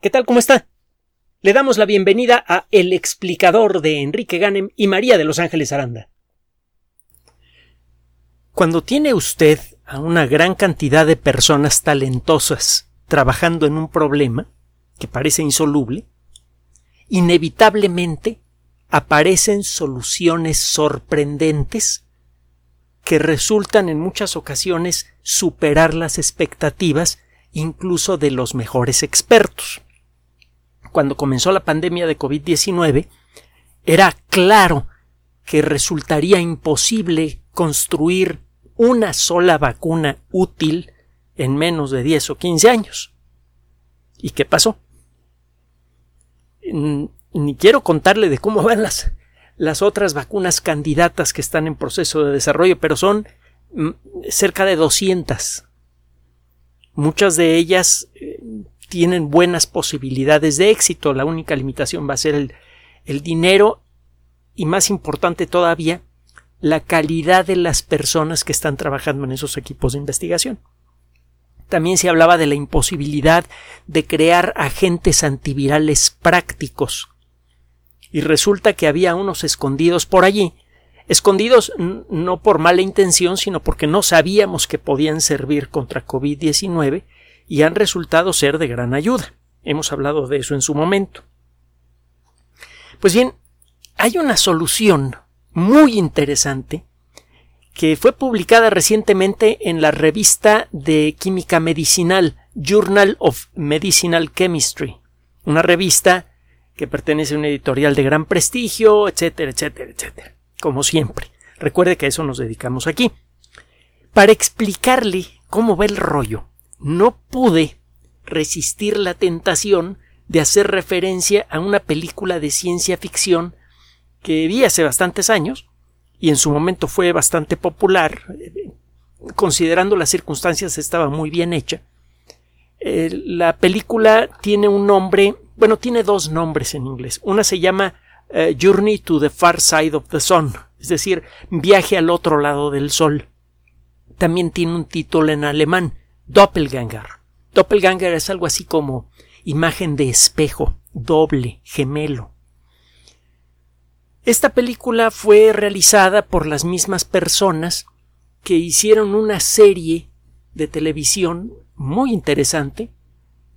¿Qué tal? ¿Cómo está? Le damos la bienvenida a El explicador de Enrique Ganem y María de Los Ángeles Aranda. Cuando tiene usted a una gran cantidad de personas talentosas trabajando en un problema que parece insoluble, inevitablemente aparecen soluciones sorprendentes que resultan en muchas ocasiones superar las expectativas incluso de los mejores expertos cuando comenzó la pandemia de COVID-19, era claro que resultaría imposible construir una sola vacuna útil en menos de 10 o 15 años. ¿Y qué pasó? Ni quiero contarle de cómo van las, las otras vacunas candidatas que están en proceso de desarrollo, pero son mm, cerca de 200. Muchas de ellas eh, tienen buenas posibilidades de éxito. La única limitación va a ser el, el dinero y más importante todavía, la calidad de las personas que están trabajando en esos equipos de investigación. También se hablaba de la imposibilidad de crear agentes antivirales prácticos. Y resulta que había unos escondidos por allí, escondidos no por mala intención, sino porque no sabíamos que podían servir contra COVID-19 y han resultado ser de gran ayuda. Hemos hablado de eso en su momento. Pues bien, hay una solución muy interesante que fue publicada recientemente en la revista de química medicinal Journal of Medicinal Chemistry, una revista que pertenece a una editorial de gran prestigio, etcétera, etcétera, etcétera, como siempre. Recuerde que a eso nos dedicamos aquí. Para explicarle cómo va el rollo, no pude resistir la tentación de hacer referencia a una película de ciencia ficción que vi hace bastantes años y en su momento fue bastante popular, considerando las circunstancias estaba muy bien hecha. Eh, la película tiene un nombre, bueno, tiene dos nombres en inglés. Una se llama eh, Journey to the Far Side of the Sun, es decir, viaje al otro lado del sol. También tiene un título en alemán, Doppelganger. Doppelganger es algo así como imagen de espejo, doble, gemelo. Esta película fue realizada por las mismas personas que hicieron una serie de televisión muy interesante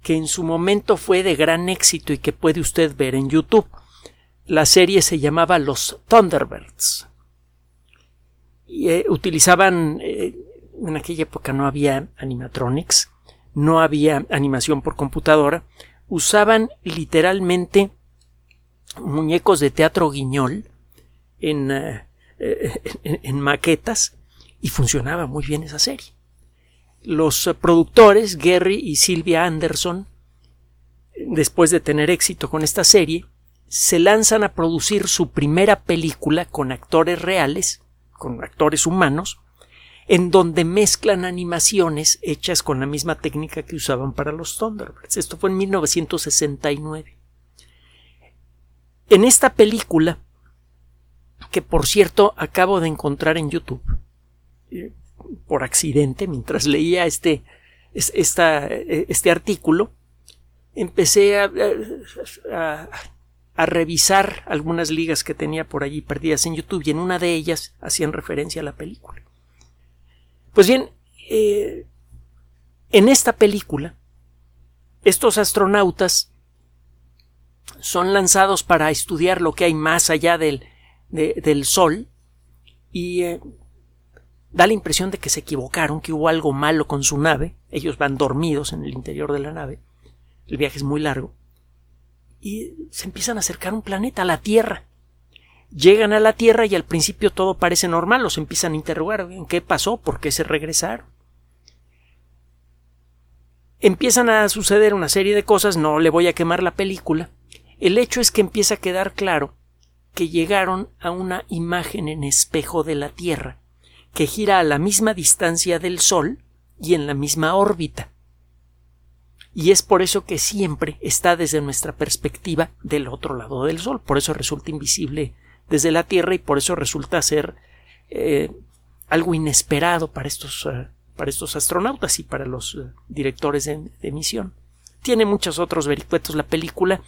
que en su momento fue de gran éxito y que puede usted ver en YouTube. La serie se llamaba Los Thunderbirds. Y, eh, utilizaban eh, en aquella época no había animatronics, no había animación por computadora, usaban literalmente muñecos de teatro guiñol en, eh, maquetas y funcionaba muy bien esa serie. Los productores, Gary y Sylvia Anderson, después de tener éxito con esta serie, se lanzan a producir su primera película con actores reales, con actores humanos, en donde mezclan animaciones hechas con la misma técnica que usaban para los Thunderbirds. Esto fue en 1969. En esta película, que por cierto acabo de encontrar en YouTube, eh, por accidente, mientras leía este, este artículo, empecé a, a, revisar algunas ligas que tenía por allí perdidas en YouTube y en una de ellas hacían referencia a la película. Pues bien, eh, en esta película, estos astronautas son lanzados para estudiar lo que hay más allá del, del Sol y eh, da la impresión de que se equivocaron, que hubo algo malo con su nave. Ellos van dormidos en el interior de la nave. El viaje es muy largo. Y se empiezan a acercar un planeta, a la Tierra. Llegan a la Tierra y al principio todo parece normal, los empiezan a interrogar ¿en qué pasó? ¿Por qué se regresaron? Empiezan a suceder una serie de cosas, no le voy a quemar la película. El hecho es que empieza a quedar claro que llegaron a una imagen en espejo de la Tierra, que gira a la misma distancia del Sol y en la misma órbita. Y es por eso que siempre está desde nuestra perspectiva del otro lado del Sol, por eso resulta invisible desde la Tierra y por eso resulta ser eh, algo inesperado para estos, eh, para estos astronautas y para los eh, directores de, misión. tiene muchos otros vericuetos la película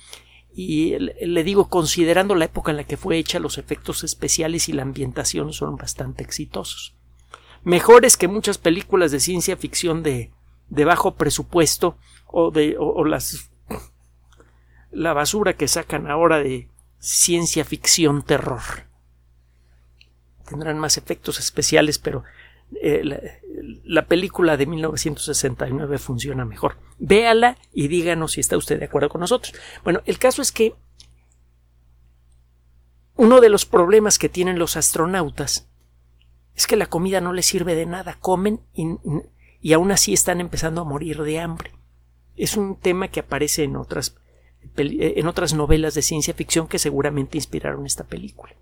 y le digo, considerando la época en la que fue hecha, los efectos especiales y la ambientación son bastante exitosos. Mejores que muchas películas de ciencia ficción de, de bajo presupuesto o de o las la basura que sacan ahora de ciencia ficción terror. Tendrán más efectos especiales, pero eh, la, película de 1969 funciona mejor. Véala y díganos si está usted de acuerdo con nosotros. Bueno, el caso es que uno de los problemas que tienen los astronautas es que la comida no les sirve de nada. Comen y, y aún así están empezando a morir de hambre. Es un tema que aparece en otras, en otras novelas de ciencia ficción que seguramente inspiraron esta película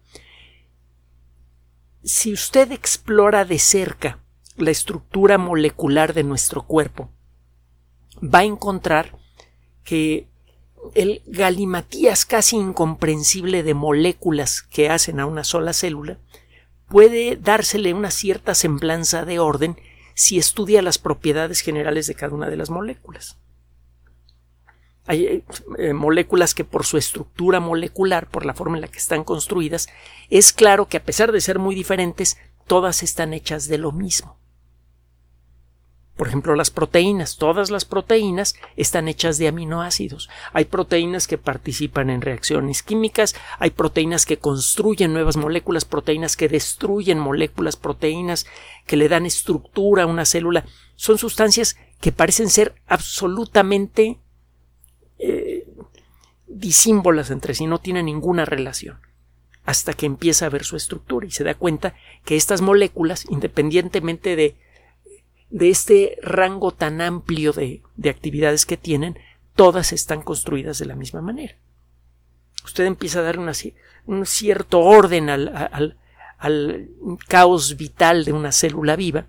si usted explora de cerca la estructura molecular de nuestro cuerpo, va a encontrar que el galimatías casi incomprensible de moléculas que hacen a una sola célula puede dársele una cierta semblanza de orden si estudia las propiedades generales de cada una de las moléculas. Hay eh, eh, moléculas que por su estructura molecular, por la forma en la que están construidas, es claro que a pesar de ser muy diferentes, todas están hechas de lo mismo. Por ejemplo, las proteínas. Todas las proteínas están hechas de aminoácidos. Hay proteínas que participan en reacciones químicas, hay proteínas que construyen nuevas moléculas, proteínas que destruyen moléculas, proteínas que le dan estructura a una célula. Son sustancias que parecen ser absolutamente eh, disímbolas entre sí, no tienen ninguna relación, hasta que empieza a ver su estructura y se da cuenta que estas moléculas, independientemente de, de este rango tan amplio de, de actividades que tienen, todas están construidas de la misma manera. Usted empieza a dar un cierto orden al, al, al caos vital de una célula viva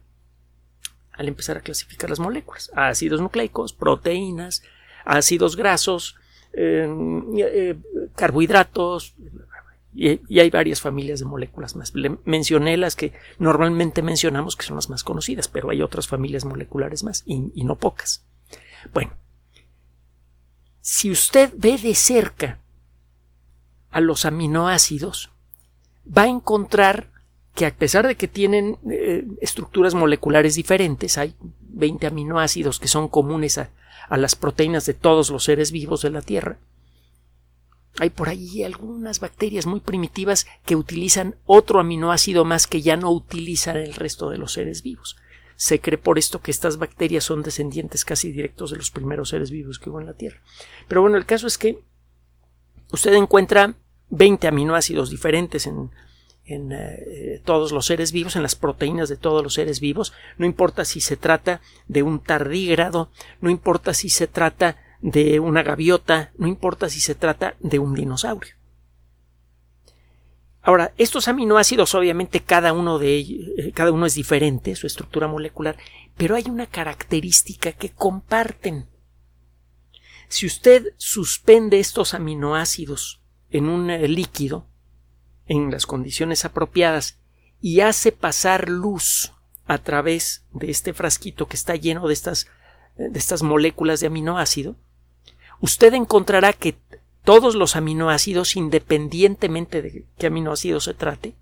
al empezar a clasificar las moléculas, ácidos nucleicos, proteínas, ácidos grasos, eh, eh, carbohidratos, y, hay varias familias de moléculas más. mencioné las que normalmente mencionamos que son las más conocidas, pero hay otras familias moleculares más y, y no pocas. Bueno, si usted ve de cerca a los aminoácidos, va a encontrar que a pesar de que tienen eh, estructuras moleculares diferentes, hay 20 aminoácidos que son comunes a, a las proteínas de todos los seres vivos de la Tierra. Hay por ahí algunas bacterias muy primitivas que utilizan otro aminoácido más que ya no utilizan el resto de los seres vivos. Se cree por esto que estas bacterias son descendientes casi directos de los primeros seres vivos que hubo en la Tierra. Pero bueno, el caso es que usted encuentra 20 aminoácidos diferentes en en eh, todos los seres vivos, en las proteínas de todos los seres vivos, no importa si se trata de un tardígrado, no importa si se trata de una gaviota, no importa si se trata de un dinosaurio. Ahora, estos aminoácidos, obviamente, cada uno de ellos, eh, cada uno es diferente, su estructura molecular, pero hay una característica que comparten. Si usted suspende estos aminoácidos en un eh, líquido, en las condiciones apropiadas y hace pasar luz a través de este frasquito que está lleno de estas, de estas moléculas de aminoácido, usted encontrará que todos los aminoácidos, independientemente de qué aminoácido se trate,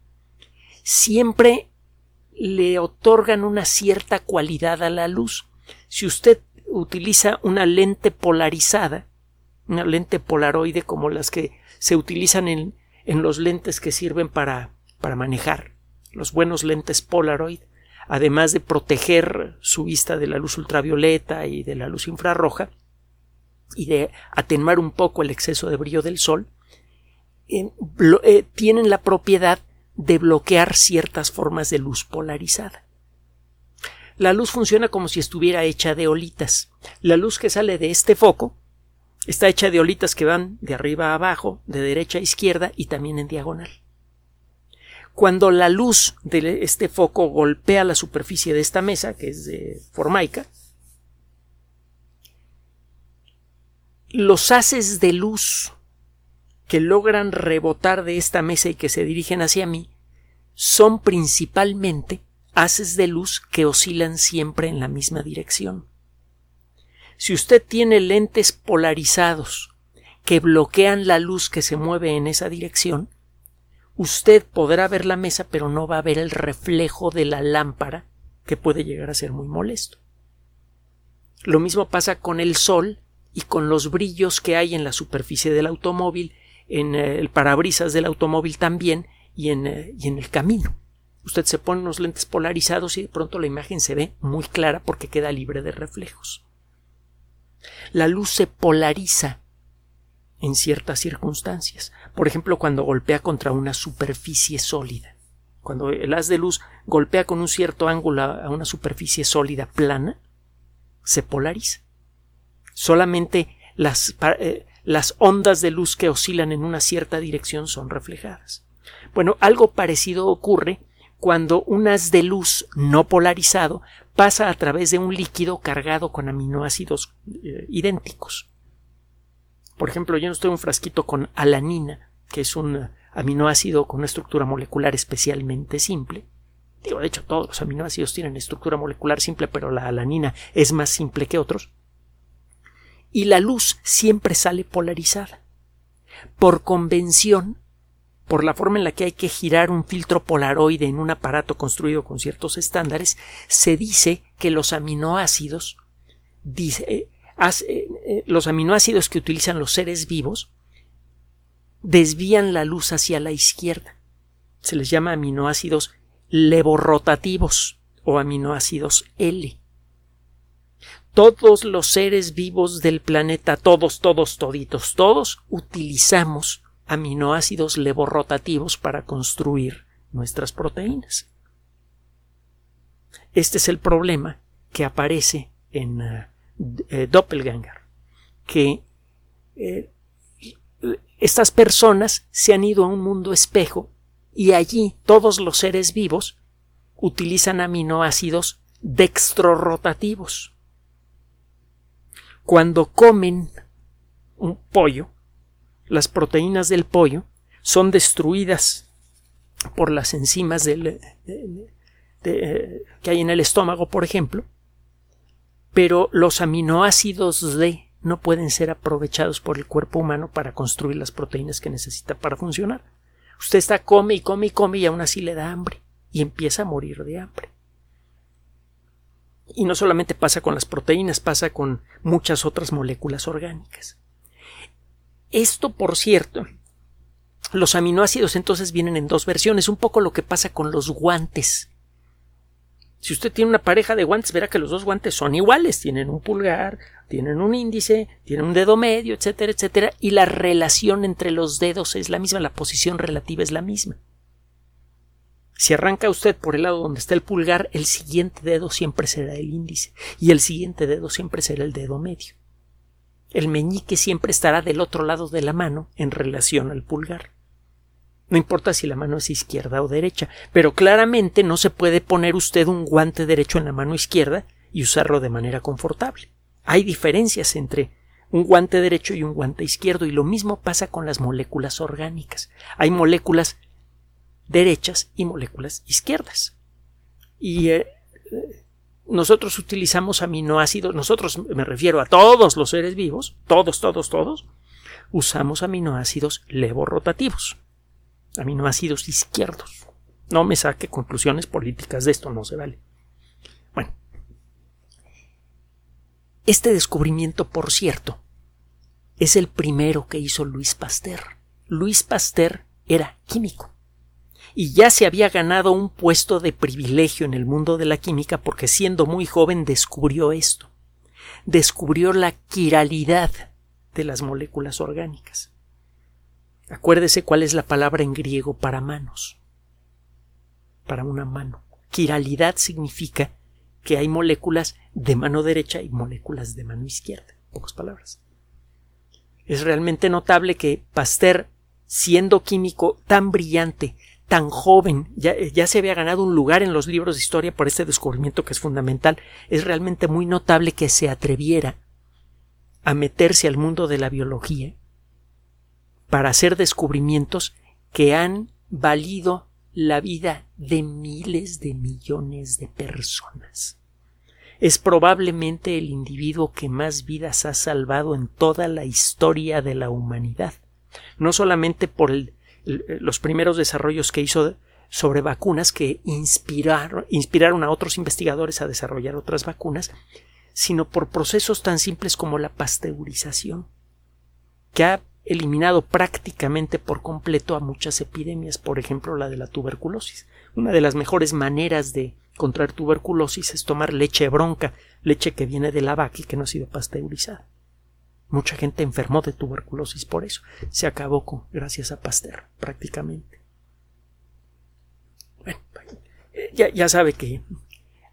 siempre le otorgan una cierta cualidad a la luz. Si usted utiliza una lente polarizada, una lente polaroide como las que se utilizan en, en los lentes que sirven para, para manejar, los buenos lentes Polaroid, además de proteger su vista de la luz ultravioleta y de la luz infrarroja, y de atenuar un poco el exceso de brillo del sol, eh, eh, tienen la propiedad de bloquear ciertas formas de luz polarizada. La luz funciona como si estuviera hecha de olitas. La luz que sale de este foco Está hecha de olitas que van de arriba a abajo, de derecha a izquierda y también en diagonal. Cuando la luz de este foco golpea la superficie de esta mesa, que es de formaica, los haces de luz que logran rebotar de esta mesa y que se dirigen hacia mí son principalmente haces de luz que oscilan siempre en la misma dirección. Si usted tiene lentes polarizados que bloquean la luz que se mueve en esa dirección, usted podrá ver la mesa pero no va a ver el reflejo de la lámpara que puede llegar a ser muy molesto. Lo mismo pasa con el sol y con los brillos que hay en la superficie del automóvil, en eh, el parabrisas del automóvil también y en, eh, y en el camino. Usted se pone unos lentes polarizados y de pronto la imagen se ve muy clara porque queda libre de reflejos. La luz se polariza en ciertas circunstancias. Por ejemplo, cuando golpea contra una superficie sólida. Cuando el haz de luz golpea con un cierto ángulo a una superficie sólida plana, se polariza. Solamente las, eh, las ondas de luz que oscilan en una cierta dirección son reflejadas. Bueno, algo parecido ocurre cuando un haz de luz no polarizado pasa a través de un líquido cargado con aminoácidos eh, idénticos. Por ejemplo, yo no estoy un frasquito con alanina, que es un aminoácido con una estructura molecular especialmente simple. Digo, de hecho, todos los aminoácidos tienen estructura molecular simple, pero la alanina es más simple que otros. Y la luz siempre sale polarizada. Por convención, por la forma en la que hay que girar un filtro polaroide en un aparato construido con ciertos estándares, se dice que los aminoácidos, eh, eh, los aminoácidos que utilizan los seres vivos, desvían la luz hacia la izquierda. Se les llama aminoácidos levorotativos o aminoácidos L. Todos los seres vivos del planeta, todos, todos, toditos, todos, utilizamos aminoácidos levorrotativos para construir nuestras proteínas. Este es el problema que aparece en eh, eh, Doppelganger, que eh, estas personas se han ido a un mundo espejo y allí todos los seres vivos utilizan aminoácidos dextrorotativos. Cuando comen un pollo, las proteínas del pollo son destruidas por las enzimas del, que hay en el estómago, por ejemplo, pero los aminoácidos D no pueden ser aprovechados por el cuerpo humano para construir las proteínas que necesita para funcionar. Usted está come y come y come y aún así le da hambre y empieza a morir de hambre. Y no solamente pasa con las proteínas, pasa con muchas otras moléculas orgánicas. Esto, por cierto, los aminoácidos entonces vienen en dos versiones, un poco lo que pasa con los guantes. Si usted tiene una pareja de guantes, verá que los dos guantes son iguales, tienen un pulgar, tienen un índice, tienen un dedo medio, etcétera, etcétera, y la relación entre los dedos es la misma, la posición relativa es la misma. Si arranca usted por el lado donde está el pulgar, el siguiente dedo siempre será el índice, y el siguiente dedo siempre será el dedo medio el meñique siempre estará del otro lado de la mano en relación al pulgar. No importa si la mano es izquierda o derecha, pero claramente no se puede poner usted un guante derecho en la mano izquierda y usarlo de manera confortable. Hay diferencias entre un guante derecho y un guante izquierdo y lo mismo pasa con las moléculas orgánicas. Hay moléculas derechas y moléculas izquierdas. Y eh, nosotros utilizamos aminoácidos, nosotros me refiero a todos los seres vivos, todos, todos, todos, usamos aminoácidos levorotativos, aminoácidos izquierdos. No me saque conclusiones políticas de esto, no se vale. Bueno, este descubrimiento, por cierto, es el primero que hizo Luis Pasteur. Luis Pasteur era químico y ya se había ganado un puesto de privilegio en el mundo de la química porque siendo muy joven descubrió esto. Descubrió la quiralidad de las moléculas orgánicas. Acuérdese cuál es la palabra en griego para manos. Para una mano. Quiralidad significa que hay moléculas de mano derecha y moléculas de mano izquierda. Pocas palabras. Es realmente notable que Pasteur, siendo químico tan brillante, tan joven, ya, se había ganado un lugar en los libros de historia por este descubrimiento que es fundamental. Es realmente muy notable que se atreviera a meterse al mundo de la biología para hacer descubrimientos que han valido la vida de miles de millones de personas. es probablemente el individuo que más vidas ha salvado en toda la historia de la humanidad. No solamente por los primeros desarrollos que hizo sobre vacunas que inspiraron, inspiraron a otros investigadores a desarrollar otras vacunas, sino por procesos tan simples como la pasteurización, que ha eliminado prácticamente por completo a muchas epidemias, por ejemplo la de la tuberculosis. Una de las mejores maneras de contraer tuberculosis es tomar leche bronca, leche que viene de la vaca y que no ha sido pasteurizada. Mucha gente enfermó de tuberculosis por eso. Se acabó con, gracias a Pasteur, prácticamente. Bueno, ya, ya sabe que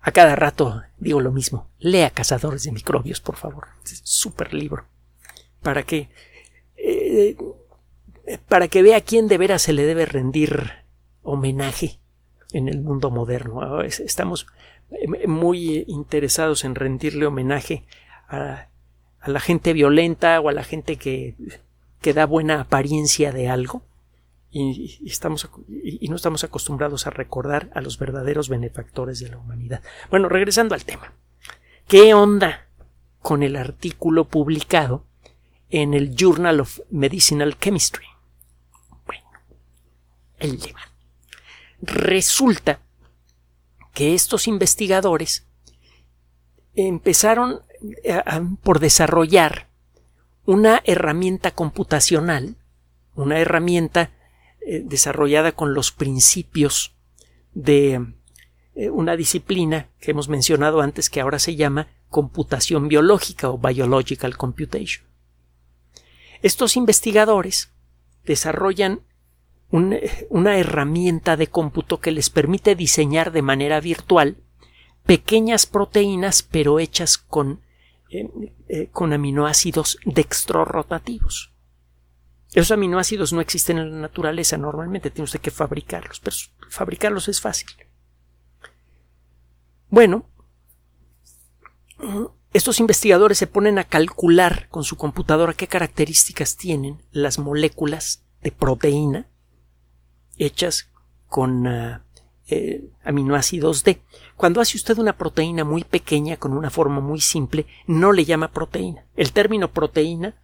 a cada rato digo lo mismo. Lea Cazadores de Microbios, por favor. Es súper libro. Para que eh, para que vea quién de veras se le debe rendir homenaje en el mundo moderno. Estamos eh, muy interesados en rendirle homenaje a, la gente violenta o a la gente que, que da buena apariencia de algo y, estamos, y, no estamos acostumbrados a recordar a los verdaderos benefactores de la humanidad. Bueno, regresando al tema. ¿Qué onda con el artículo publicado en el Journal of Medicinal Chemistry. Bueno, el tema. Resulta que estos investigadores empezaron eh, por desarrollar una herramienta computacional, una herramienta eh, desarrollada con los principios de eh, una disciplina que hemos mencionado antes que ahora se llama computación biológica o biological computation. Estos investigadores desarrollan una herramienta de cómputo que les permite diseñar de manera virtual pequeñas proteínas pero hechas con, eh, con aminoácidos dextrorotativos. Esos aminoácidos no existen en la naturaleza normalmente, tiene usted que fabricarlos, pero fabricarlos es fácil. Bueno, estos investigadores se ponen a calcular con su computadora qué características tienen las moléculas de proteína hechas con ah, eh, aminoácidos D. Cuando hace usted una proteína muy pequeña con una forma muy simple, no le llama proteína. El término proteína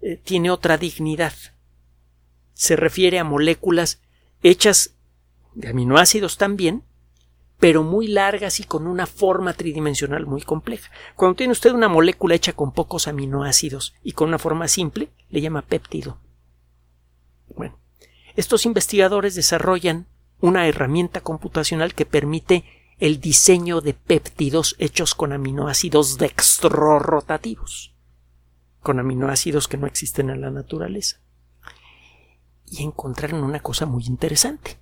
eh, tiene otra dignidad. Se refiere a moléculas hechas de aminoácidos también, pero muy largas y con una forma tridimensional muy compleja. Cuando tiene usted una molécula hecha con pocos aminoácidos y con una forma simple, le llama péptido. Bueno, estos investigadores desarrollan una herramienta computacional que permite el diseño de péptidos hechos con aminoácidos dextrorotativos, con aminoácidos que no existen en la naturaleza. Y encontraron una cosa muy interesante.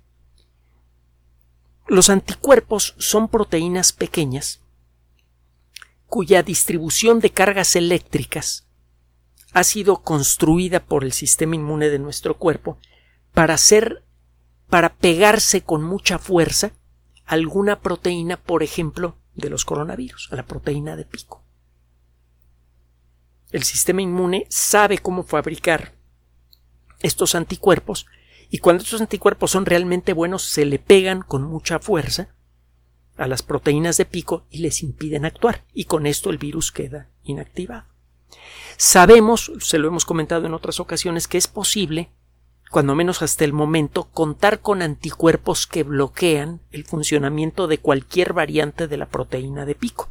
Los anticuerpos son proteínas pequeñas cuya distribución de cargas eléctricas ha sido construida por el sistema inmune de nuestro cuerpo para ser para pegarse con mucha fuerza alguna proteína, por ejemplo, de los coronavirus, a la proteína de pico. El sistema inmune sabe cómo fabricar estos anticuerpos y cuando estos anticuerpos son realmente buenos, se le pegan con mucha fuerza a las proteínas de pico y les impiden actuar, y con esto el virus queda inactivado. Sabemos, se lo hemos comentado en otras ocasiones, que es posible, cuando menos hasta el momento, contar con anticuerpos que bloquean el funcionamiento de cualquier variante de la proteína de pico.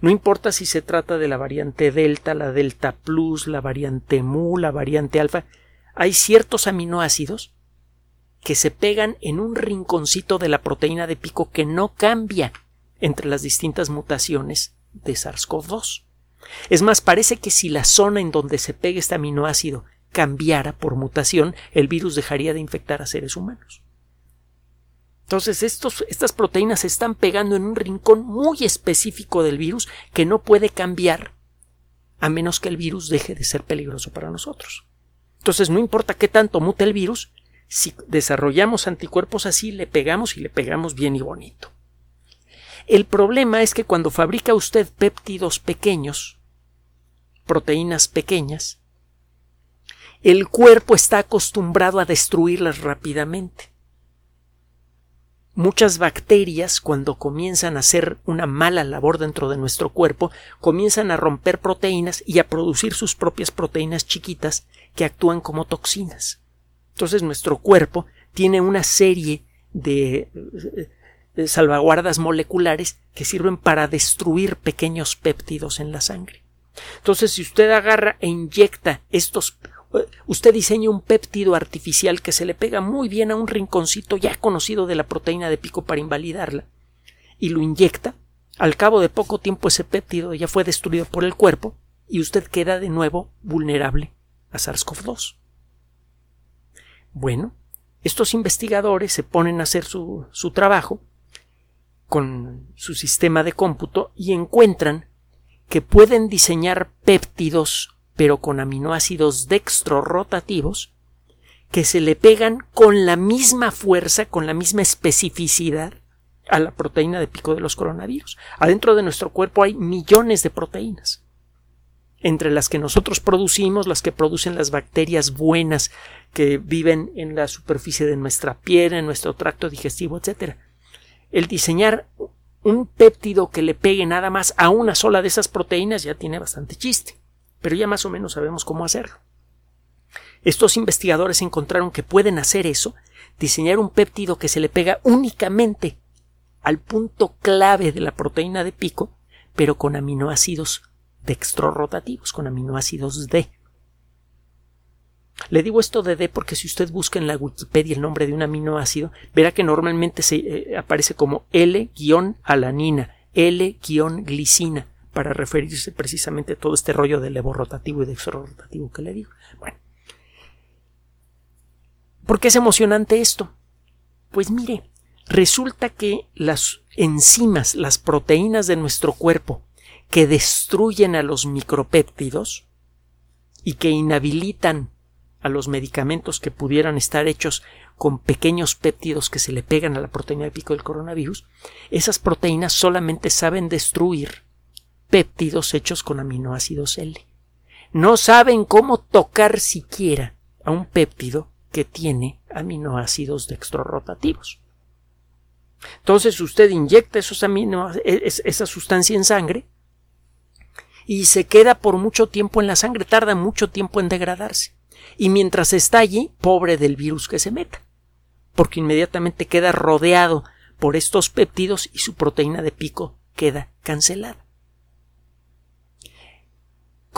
No importa si se trata de la variante delta, la delta plus, la variante mu, la variante alfa, hay ciertos aminoácidos que se pegan en un rinconcito de la proteína de pico que no cambia entre las distintas mutaciones de SARS-CoV-2. Es más, parece que si la zona en donde se pega este aminoácido cambiara por mutación, el virus dejaría de infectar a seres humanos. Entonces, estos, estas proteínas se están pegando en un rincón muy específico del virus que no puede cambiar a menos que el virus deje de ser peligroso para nosotros. Entonces, no importa qué tanto mute el virus, si desarrollamos anticuerpos así, le pegamos y le pegamos bien y bonito. El problema es que cuando fabrica usted péptidos pequeños, proteínas pequeñas, el cuerpo está acostumbrado a destruirlas rápidamente. muchas bacterias, cuando comienzan a hacer una mala labor dentro de nuestro cuerpo, comienzan a romper proteínas y a producir sus propias proteínas chiquitas que actúan como toxinas. Entonces nuestro cuerpo tiene una serie de eh, salvaguardas moleculares que sirven para destruir pequeños péptidos en la sangre. Entonces, si usted agarra e inyecta estos usted diseña un péptido artificial que se le pega muy bien a un rinconcito ya conocido de la proteína de pico para invalidarla y lo inyecta, al cabo de poco tiempo ese péptido ya fue destruido por el cuerpo y usted queda de nuevo vulnerable a SARS-CoV-2. Bueno, estos investigadores se ponen a hacer su, su trabajo con su sistema de cómputo y encuentran que pueden diseñar péptidos pero con aminoácidos dextrorotativos que se le pegan con la misma fuerza, con la misma especificidad a la proteína de pico de los coronavirus. Adentro de nuestro cuerpo hay millones de proteínas, entre las que nosotros producimos, las que producen las bacterias buenas que viven en la superficie de nuestra piel, en nuestro tracto digestivo, etc. El diseñar un péptido que le pegue nada más a una sola de esas proteínas ya tiene bastante chiste pero ya más o menos sabemos cómo hacerlo. Estos investigadores encontraron que pueden hacer eso, diseñar un péptido que se le pega únicamente al punto clave de la proteína de pico, pero con aminoácidos dextrorotativos, con aminoácidos D. Le digo esto de D porque si usted busca en la Wikipedia el nombre de un aminoácido, verá que normalmente se eh, aparece como L-alanina, L-glicina para referirse precisamente a todo este rollo de levo rotativo y de rotativo que le digo. Bueno. ¿Por qué es emocionante esto? Pues mire, resulta que las enzimas, las proteínas de nuestro cuerpo que destruyen a los micropéptidos y que inhabilitan a los medicamentos que pudieran estar hechos con pequeños péptidos que se le pegan a la proteína de pico del coronavirus, esas proteínas solamente saben destruir péptidos hechos con aminoácidos L. No saben cómo tocar siquiera a un péptido que tiene aminoácidos dextrorotativos. Entonces usted inyecta esos esa sustancia en sangre y se queda por mucho tiempo en la sangre, tarda mucho tiempo en degradarse. Y mientras está allí, pobre del virus que se meta, porque inmediatamente queda rodeado por estos péptidos y su proteína de pico queda cancelada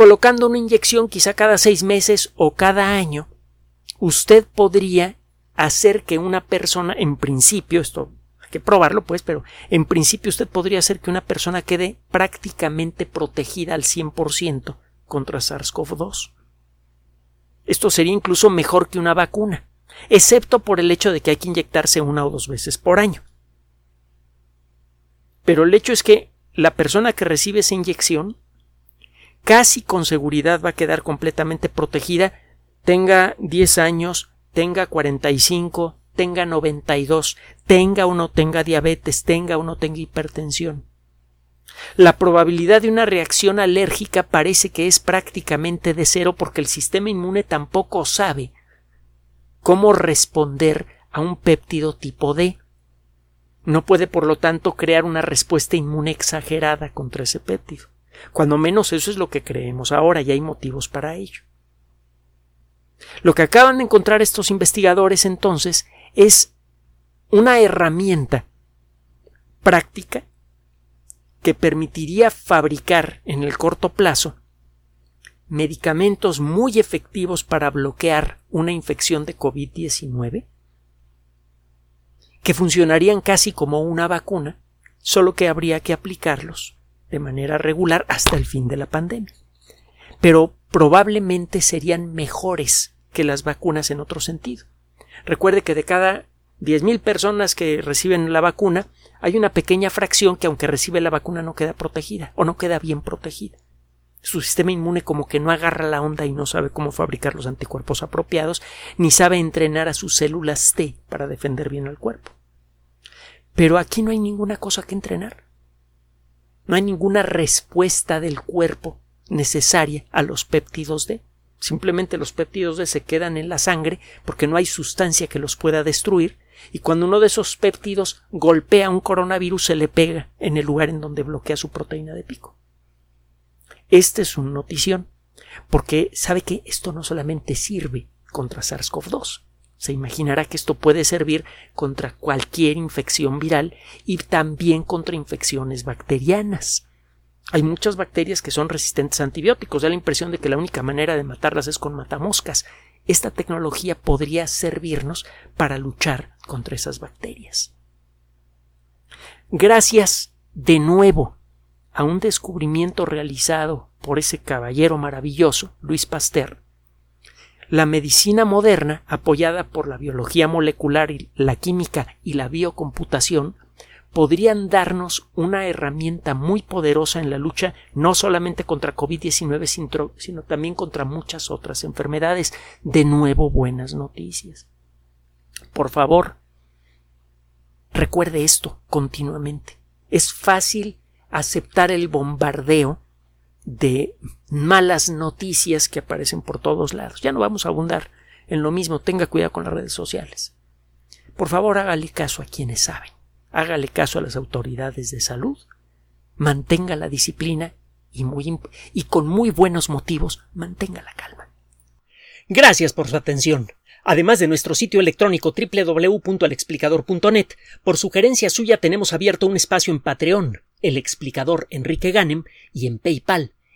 colocando una inyección quizá cada seis meses o cada año, usted podría hacer que una persona, en principio, esto hay que probarlo pues, pero en principio usted podría hacer que una persona quede prácticamente protegida al 100% contra SARS-CoV-2. Esto sería incluso mejor que una vacuna, excepto por el hecho de que hay que inyectarse una o dos veces por año. Pero el hecho es que la persona que recibe esa inyección casi con seguridad va a quedar completamente protegida, tenga 10 años, tenga 45, tenga 92, tenga o no tenga diabetes, tenga o no tenga hipertensión. La probabilidad de una reacción alérgica parece que es prácticamente de cero porque el sistema inmune tampoco sabe cómo responder a un péptido tipo D. No puede, por lo tanto, crear una respuesta inmune exagerada contra ese péptido. Cuando menos eso es lo que creemos ahora y hay motivos para ello. Lo que acaban de encontrar estos investigadores entonces es una herramienta práctica que permitiría fabricar en el corto plazo medicamentos muy efectivos para bloquear una infección de COVID-19 que funcionarían casi como una vacuna, solo que habría que aplicarlos de manera regular hasta el fin de la pandemia. Pero probablemente serían mejores que las vacunas en otro sentido. Recuerde que de cada 10.000 personas que reciben la vacuna, hay una pequeña fracción que aunque recibe la vacuna no queda protegida o no queda bien protegida. Su sistema inmune como que no agarra la onda y no sabe cómo fabricar los anticuerpos apropiados, ni sabe entrenar a sus células T para defender bien al cuerpo. Pero aquí no hay ninguna cosa que entrenar. No hay ninguna respuesta del cuerpo necesaria a los péptidos D. Simplemente los péptidos D se quedan en la sangre porque no hay sustancia que los pueda destruir y cuando uno de esos péptidos golpea un coronavirus se le pega en el lugar en donde bloquea su proteína de pico. Este es un notición, porque sabe que esto no solamente sirve contra SARS-CoV-2, se imaginará que esto puede servir contra cualquier infección viral y también contra infecciones bacterianas. Hay muchas bacterias que son resistentes a antibióticos. Da la impresión de que la única manera de matarlas es con matamoscas. Esta tecnología podría servirnos para luchar contra esas bacterias. Gracias de nuevo a un descubrimiento realizado por ese caballero maravilloso, Luis Pasteur, la medicina moderna, apoyada por la biología molecular, y la química y la biocomputación, podrían darnos una herramienta muy poderosa en la lucha no solamente contra COVID-19, sino también contra muchas otras enfermedades. De nuevo, buenas noticias. Por favor, recuerde esto continuamente. Es fácil aceptar el bombardeo de malas noticias que aparecen por todos lados. Ya no vamos a abundar en lo mismo. Tenga cuidado con las redes sociales. Por favor, hágale caso a quienes saben hágale caso a las autoridades de salud, mantenga la disciplina y, con muy buenos motivos mantenga la calma. Gracias por su atención. Además de nuestro sitio electrónico www.alexplicador.net, por sugerencia suya tenemos abierto un espacio en Patreon, el explicador Enrique Ganem, y en PayPal,